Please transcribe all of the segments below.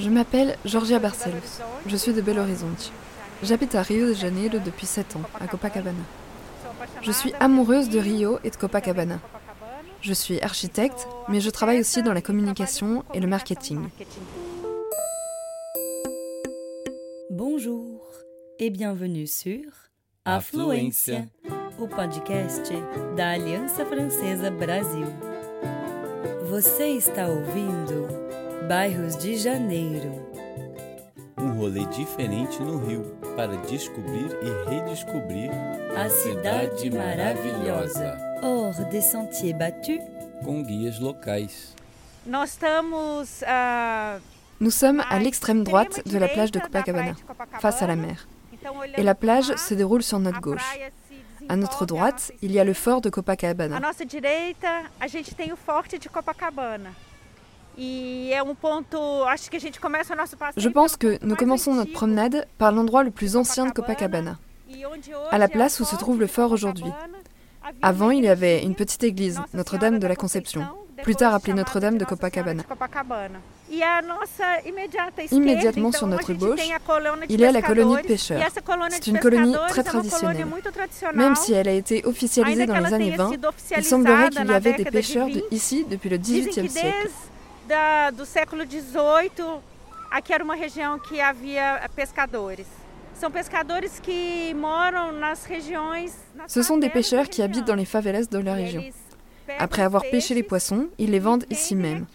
Je m'appelle Georgia Barcelos. Je suis de Belo Horizonte. J'habite à Rio de Janeiro depuis 7 ans, à Copacabana. Je suis amoureuse de Rio et de Copacabana. Je suis architecte, mais je travaille aussi dans la communication et le marketing. Bonjour et bienvenue sur Affluência, o podcast da Aliança Francesa Brasil. Você está ouvindo Bairros de Janeiro. Um rolê diferente no Rio para descobrir e redescobrir A cidade maravilhosa. Hors des sentiers battus, com guias locais. Nós estamos ah, Nous sommes à l'extrême droite de la plage de Copacabana, face à la mer. Et la plage se déroule sur notre gauche. À notre droite, il y a le fort de Copacabana. Je pense que nous commençons notre promenade par l'endroit le plus ancien de Copacabana. e à la place où se trouve le fort aujourd'hui. Avant, il y avait une petite église, Notre-Dame de la Conception, plus tard appelée Notre-Dame de Copacabana. E Immédiatement sur notre gauche, il y a la colonie de pêcheurs. E colônia C'est une colonie très traditionnelle. Même si elle a été officialisée dans les années tenha 20, sido il semblerait qu'il y avait des pêcheurs de 20. ici depuis le XVIIIe siècle. aqui era uma região que havia pescadores. Ce sont des pêcheurs qui habitent dans les favelas de la E région. Après avoir pêché les poissons, ils les vendent ici même.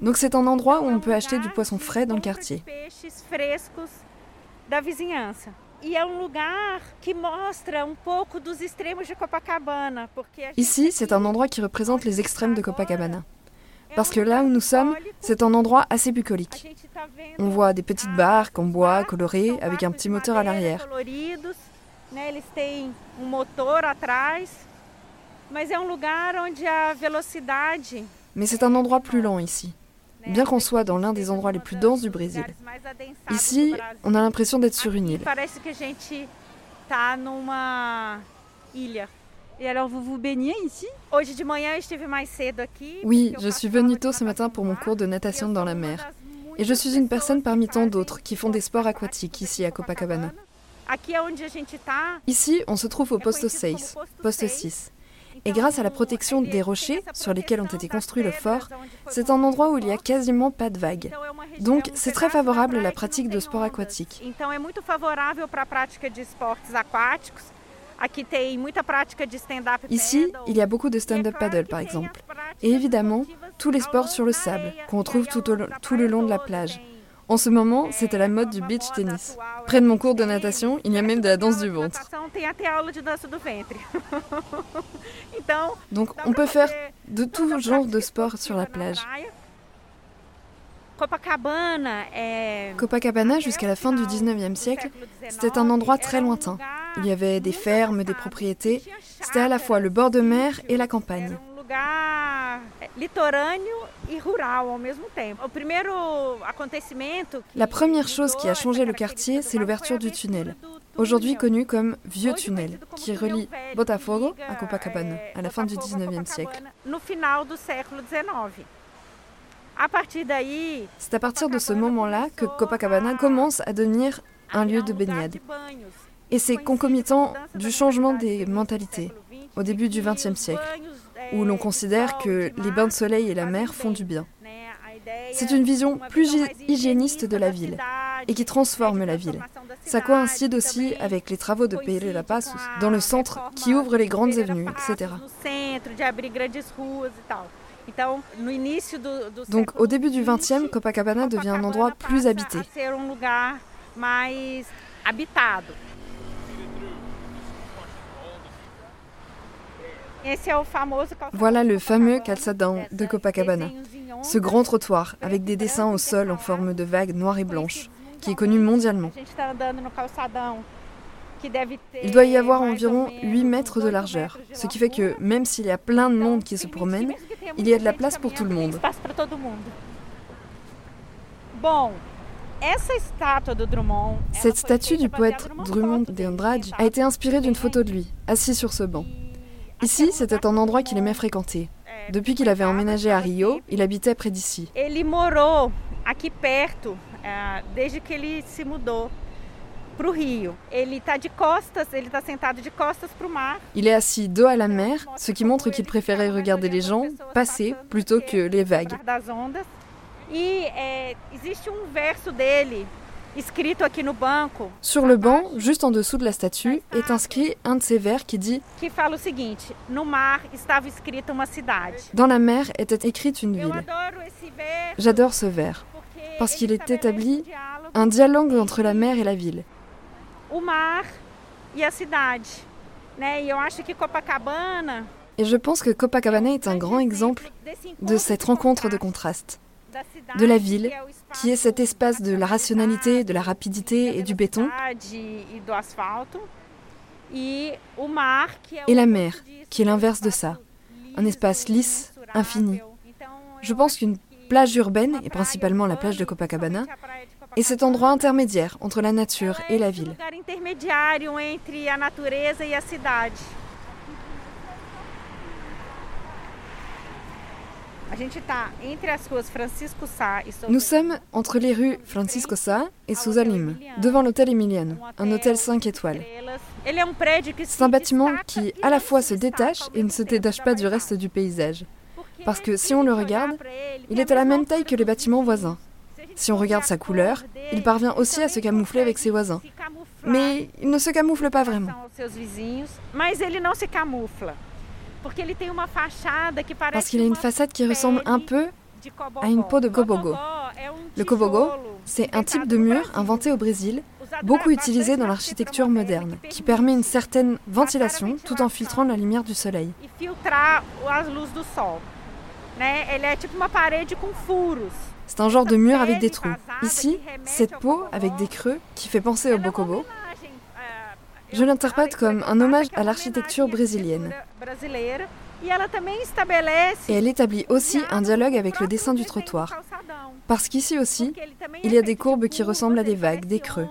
Donc c'est un endroit où on um peut acheter du poisson frais dans le quartier. E um um Copacabana. Ici, c'est un endroit qui représente les extrêmes de Copacabana. é Parce um que là où nous sommes, c'est un endroit assez A bucolique. On voit des petites barques en bois colorées avec un petit moteur à l'arrière. Mais c'est un endroit plus lent ici. Bien qu'on soit dans l'un des endroits les um plus denses du Brésil. Ici, on a l'impression d'être sur une île. parece que a gente tá numa ilha. Et alors, vous vous baignez ici? Hoje de manhã eu estive mais cedo aqui. Oui, je suis venue tôt ce matin pour mon cours de e natation dans la uma mer. Et je suis une personne parmi tant d'autres qui font des sports aquatiques ici à Copacabana. Ici, on se trouve au poste conhecido 6, como poste 6. 6. Et grâce à la protection des rochers sur lesquels ont été construits le fort, c'est un endroit où il n'y a quasiment pas de vagues. Donc, c'est très favorable à la pratique de sports aquatiques. Ici, il y a beaucoup de stand-up paddle par exemple. Et évidemment, tous les sports sur le sable, qu'on E retrouve aí tout, au, le long de la plage. En ce moment, c'est à la mode du beach tennis. Près de mon cours de natation, il y a même de la danse du ventre. Donc on peut faire de tout genre de sport sur la plage. Copacabana jusqu'à la fin du 19e siècle, c'était un endroit très lointain. Il y avait des fermes, des propriétés. C'était à la fois le bord de mer et la campagne. E La première chose qui a changé le quartier, c'est l'ouverture du tunnel, aujourd'hui connu comme Vieux Tunnel, qui relie Botafogo à Copacabana, é, à la fin du Botafogo a 19e siècle. C'est à partir de ce moment-là que Copacabana commence à devenir un lieu de baignade. Et c'est concomitant du changement des mentalités, au début du XXe siècle, où l'on considère que les bains de soleil et la mer font du bien. C'est une vision plus hy- hygiéniste de la ville et qui transforme la ville. Ça coïncide aussi avec les travaux de Pereira Passos dans le centre qui ouvre les grandes avenues, etc. Donc au début du XXe, XX, Copacabana devient un endroit plus habité. a ser um lugar mais habitado. Esse é o famoso calçadão Voilà le fameux calçadão de Copacabana, ce grand trottoir avec des dessins au sol en forme de vagues noires et blanches, qui est connu mondialement. Il doit y avoir environ menos 8 mètres de largeur, ce qui fait que même s'il y a plein de monde qui se promène, il y a de la place pour tout le monde. Cette statue du poète Drummond de Andrade a été inspirée d'une photo de lui, assis sur ce banc. Ici, c'était un endroit qu'il aimait fréquenter. Depuis qu'il avait emménagé à Rio, il habitait près d'ici. Ele morou aqui perto eh, desde que ele se mudou para o Rio. Ele está de costas, ele está sentado de costas para o mar. Il est assis dos à la mer, ce qui montre qu'il préférait regarder les gens passer plutôt que les vagues. E eh, existe um verso dele Sur le banc, juste en dessous de la statue, est inscrit un de ces vers qui dit. Dans la mer était écrite une ville. J'adore ce vers, parce qu'il est établi um diálogo un dialogue entre la mer et la ville. Et je pense que Copacabana est un grand exemple de cette rencontre de contrastes. De la ville, qui est cet espace de la rationalité, de la rapidité et du béton, et la mer, qui est l'inverse de ça, un espace lisse, infini. Je pense qu'une plage urbaine, et principalement la plage de Copacabana, est cet endroit intermédiaire entre la nature et la ville. lugar intermediário entre a natureza e a cidade. A gente está entre as ruas Francisco Sá e Souza Nous sommes entre les rues Francisco Sá et Souza Lima, devant l'hôtel Emiliano, un hôtel 5 étoiles. Um C'est un bâtiment qui e à la fois se détache et ne se détache pas du reste du paysage. Parce que si on le regarde, Il est à la même taille que les bâtiments voisins. Si on regarde sa couleur, il parvient aussi à se camoufler avec ses voisins. Mais il ne se camoufle pas vraiment. Parce qu'il a une façade qui ressemble un peu à une peau de cobogo. Le cobogo, C'est un type de mur inventé au Brésil, beaucoup utilisé dans l'architecture moderne, qui permet une certaine ventilation tout en filtrant la lumière du soleil. C'est un genre de mur avec des trous. Ici, cette peau avec des creux qui fait penser au bokobo, Je l'interprète comme un hommage à l'architecture brésilienne. Et elle établit aussi un dialogue avec le dessin du trottoir. Parce qu'ici aussi, il y a des courbes qui ressemblent à des vagues, des creux.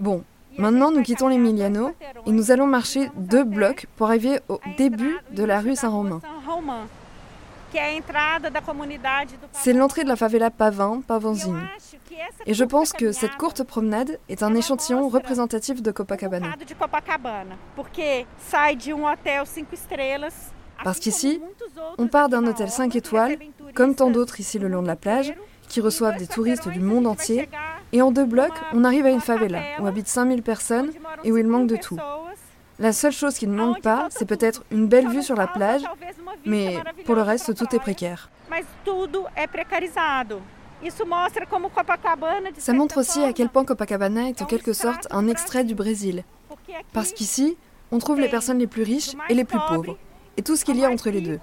Bon, maintenant nous quittons l'Emiliano et nous allons marcher deux blocs pour arriver au début de la rue Saint-Romain. C'est l'entrée de la favela Pavin, E essa Et je pense que cette courte promenade est un échantillon représentatif de Copacabana. um. Parce qu'ici, on part d'un hôtel orla, 5 que étoiles, comme tant d'autres ici le long de la plage, qui Em reçoivent des touristes du monde entier. Et en deux blocs, on arrive à une favela où habitent 5000 personnes et où il 5 manque de tout. La seule chose qui ne manque aonde pas, c'est peut-être une belle vue sur la falta, plage, mais pour le reste, tout est précaire. Ça montre aussi à quel point Copacabana est en quelque sorte un extrait du Brésil. Parce qu'ici, on trouve les personnes les plus riches et les plus pauvres, et tout ce qu'il y a entre les deux.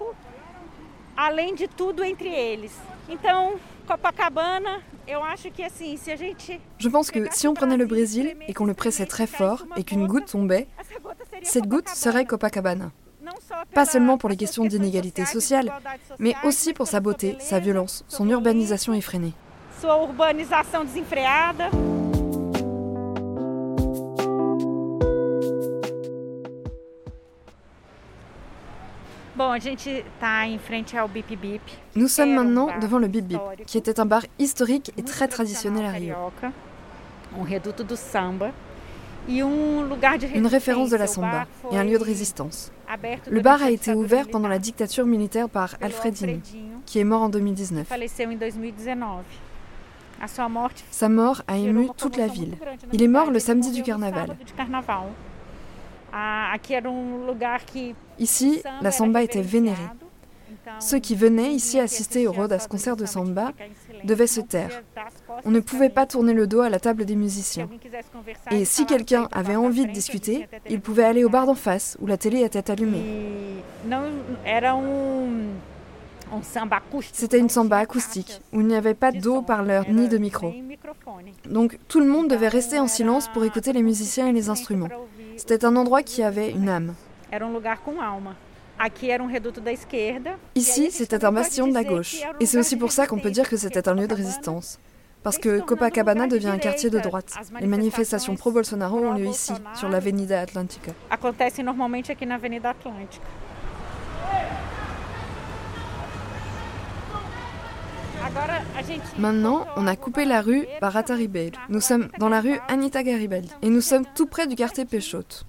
Além de tudo entre eles. Então, Copacabana, Je pense que si on prenait le Brésil et qu'on le pressait très fort et qu'une goutte tombait, cette goutte serait Copacabana. Pas seulement pour les questions d'inégalité sociale, mais aussi pour sa beauté, sa violence, son urbanisation effrénée. Nous sommes um maintenant devant le Bip Bip, qui était un bar historique et très traditionnel à Rio. um e um Une référence de la samba et un lieu de résistance. Le bar a été ouvert pendant la dictature militaire par Alfredini, Alfredinho, qui est mort en 2019. faleceu em 2019. A sua morte Sa mort a ému toute la ville. Il est mort le Ele samedi du carnaval. Ici, o samba la samba était vénérée. Ceux qui venaient ici assister au Rodas concert de samba devaient se taire. On ne pouvait pas tourner le dos à la table des musiciens. Et ele si quelqu'un avait envie de discuter, il pouvait aller au bar d'en face, où la télé était allumée. E um, um. C'était une samba acoustique, où il n'y avait pas de de som, haut-parleur era ni de micro. Donc tout le monde devait rester en silence pour écouter les musiciens et les instruments. C'était un endroit qui avait une âme. Um um. E Ici, c'était un bastion de la gauche. um Et c'est aussi pour ça qu'on peut dire que c'était un lieu de résistance. parce que Copacabana devient un quartier de droite. Les manifestations pro-Bolsonaro ont lieu ici, sur l'Avenida Atlantica. Acontece normalmente aqui na Avenida Atlântica. Maintenant, on a coupé la rue Barata Ribeiro. Nous sommes dans la rue Anita Garibaldi et nous sommes tout près du quartier Peixoto.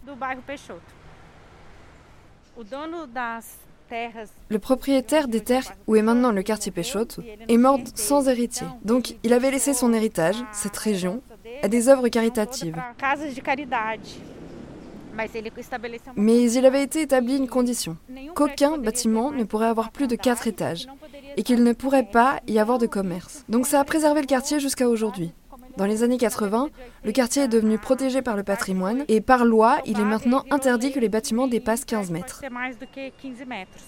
Le propriétaire des terres où est maintenant le quartier Peixoto est mort sans héritier. Donc, il avait laissé son héritage, cette région, à des œuvres caritatives. Mais il avait été établi une condition qu'aucun bâtiment ne pourrait avoir plus de mais quatre étages não poderia et qu'il ne pourrait pas y avoir de commerce. Donc ça a préservé le quartier jusqu'à aujourd'hui. Dans les années 80, le quartier est devenu protégé par le patrimoine et par loi, il est maintenant interdit que les bâtiments dépassent 15 mètres. Pode ser mais do que 15 metros.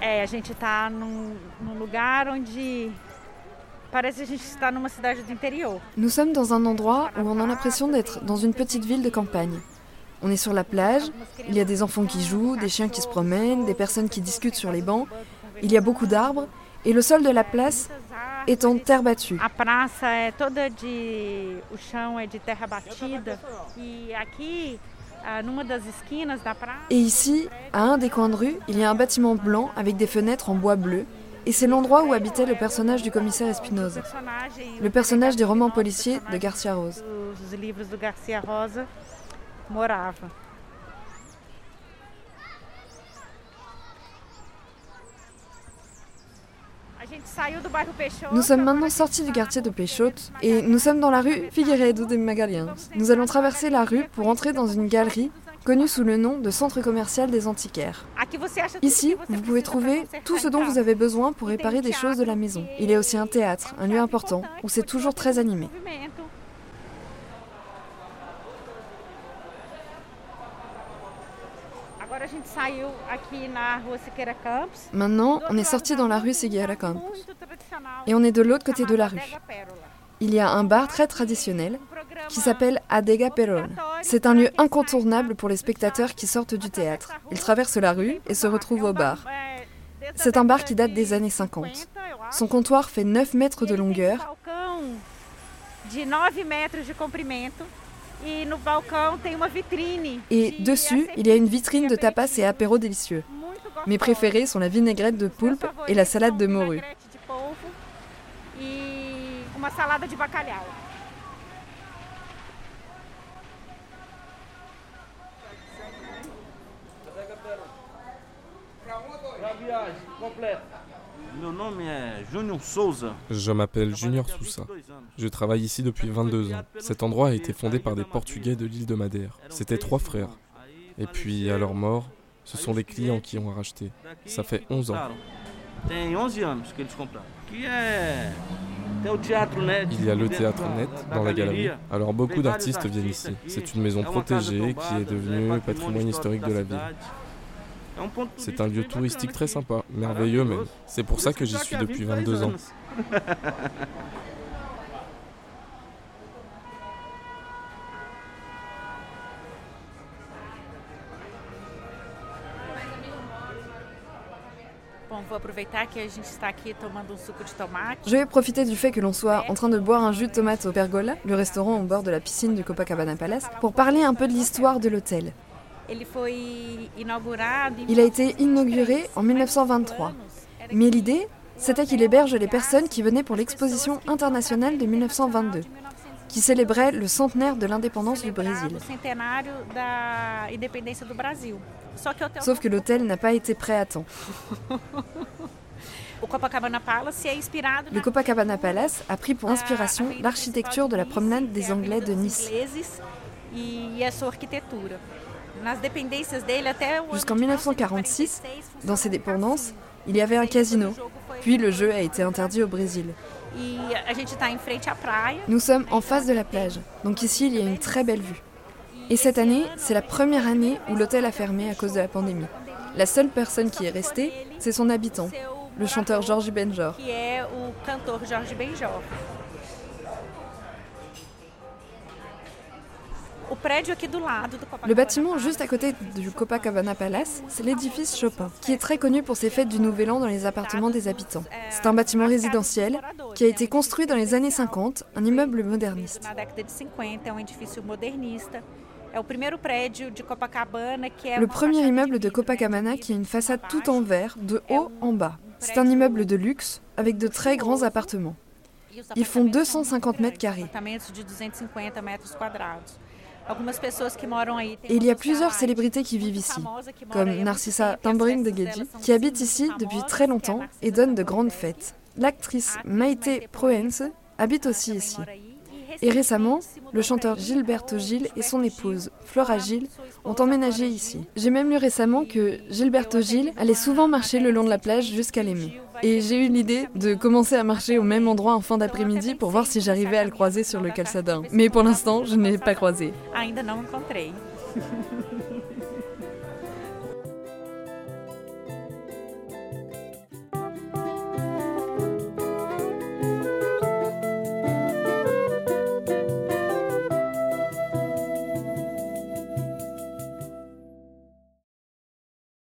É, a gente está num, num lugar onde parece que a gente está numa cidade do interior. Nous sommes dans un endroit où on a l'impression d'être dans une petite ville de campagne. On est sur la plage, il y a des enfants qui jouent, des chiens qui se promènent, des personnes qui discutent sur les bancs, il y a beaucoup d'arbres et le sol de la place est en terre battue. E ah. Et ici, à un des coins de rue, il y a un bâtiment blanc avec des fenêtres en bois bleu et c'est l'endroit où habitait le personnage du commissaire Espinosa, le personnage des romans policiers de Garcia Rose. Morava. Nous sommes maintenant sortis du quartier de Peixoto et nous sommes dans la rue Figueiredo de Magalhães. Nous allons traverser la rue pour entrer dans une galerie connue sous le nom de Centre commercial des antiquaires. Ici, vous pouvez trouver tout ce dont vous avez besoin pour réparer des choses de la maison. Il y a aussi un théâtre, un lieu important, où c'est toujours très animé. Movimento. Agora a gente saiu aqui na rua Siqueira Campos. Maintenant, on est sorti dans da la rue bar Campos. Et on est de l'autre côté de la rue. Il y a un bar très traditionnel qui s'appelle Adega Perol. C'est un lieu incontournable pour les spectateurs qui sortent du théâtre. Ils traversent la rue et se retrouvent au bar. C'est un bar qui date de des années 50. 50, eu acho. Son comptoir fait 9 mètres de um longueur balcão de 9 metros de comprimento no balcão tem uma vitrine. et de dessus, il y a une vitrine de tapas et apéros délicieux. Mes préférés sont la vinaigrette de poulpe et la salade de morue. vinagrete de polvo uma salada de bacalhau. Pra viagem completa. Je m'appelle Junior Sousa. Je travaille ici depuis 22 ans. Cet endroit a été fondé par des Portugais de l'île de Madère. C'étaient trois frères. Et puis, à leur mort, ce sont les clients qui ont racheté. Ça fait 11 ans. Tem 11 anos que eles compraram. Que é. Tem o Teatro Net. Il y a le théâtre net da dans la galerie. Alors beaucoup d'artistes viennent ici. C'est une maison protégée qui est devenue patrimoine historique de la ville. cidade. É um ponto C'est un lieu touristique bacana très sympa, merveilleux même. C'est pour ça que j'y suis depuis 23 22 ans. um. Je vais profiter du fait que l'on soit en train de boire un jus de tomate au Pergola, le restaurant au bord de la piscine du Copacabana Palace, pour parler un peu de l'histoire de l'hôtel. Em Il a été inauguré en 1923. Mais l'idée, c'était qu'il héberge les personnes qui venaient pour l'exposition internationale de 1922, qui célébrait le centenaire de l'indépendance du Brésil. Sauf que l'hôtel n'a pas été prêt à temps. Le na Copacabana Palace a pris pour inspiration a- a l'architecture de la promenade des Anglais de Nice. Jusqu'en de 1946, 1946, Dans ces dépendances, il y avait un casino. Puis le jeu a été interdit au Brésil. E. Nous sommes en face de la plage, donc ici il y a une très belle vue. Et cette année, c'est la première année où l'hôtel a fermé à cause de la pandémie. La seule personne qui est restée, c'est son habitant, le chanteur Jorge Benjor. Le bâtiment juste à côté du Copacabana Palace, c'est l'édifice Chopin, qui est très connu pour ses fêtes du Nouvel An dans les appartements des habitants. C'est un bâtiment résidentiel qui a été construit dans les années 50, un immeuble moderniste. Le premier immeuble de Copacabana qui a une façade tout en verre, de haut en bas. C'est un immeuble de luxe avec de très grands appartements. Ils font 250 mètres carrés. Et il y a plusieurs célébrités qui vivent ici, comme Narcissa Tambrin de Gedji, qui habite ici depuis très longtemps et donne de grandes fêtes. L'actrice Maite Proense habite aussi ici. Et récemment, le chanteur Gilberto Gil et son épouse, Flora Gil, ont emménagé ici. J'ai même lu récemment que Gilberto Gil allait souvent marcher le long de la plage jusqu'à l'aimer. Et j'ai eu l'idée de commencer à marcher au même endroit en fin d'après-midi pour voir si j'arrivais à le croiser sur le calçadin. Mais pour l'instant, je ne l'ai pas croisé.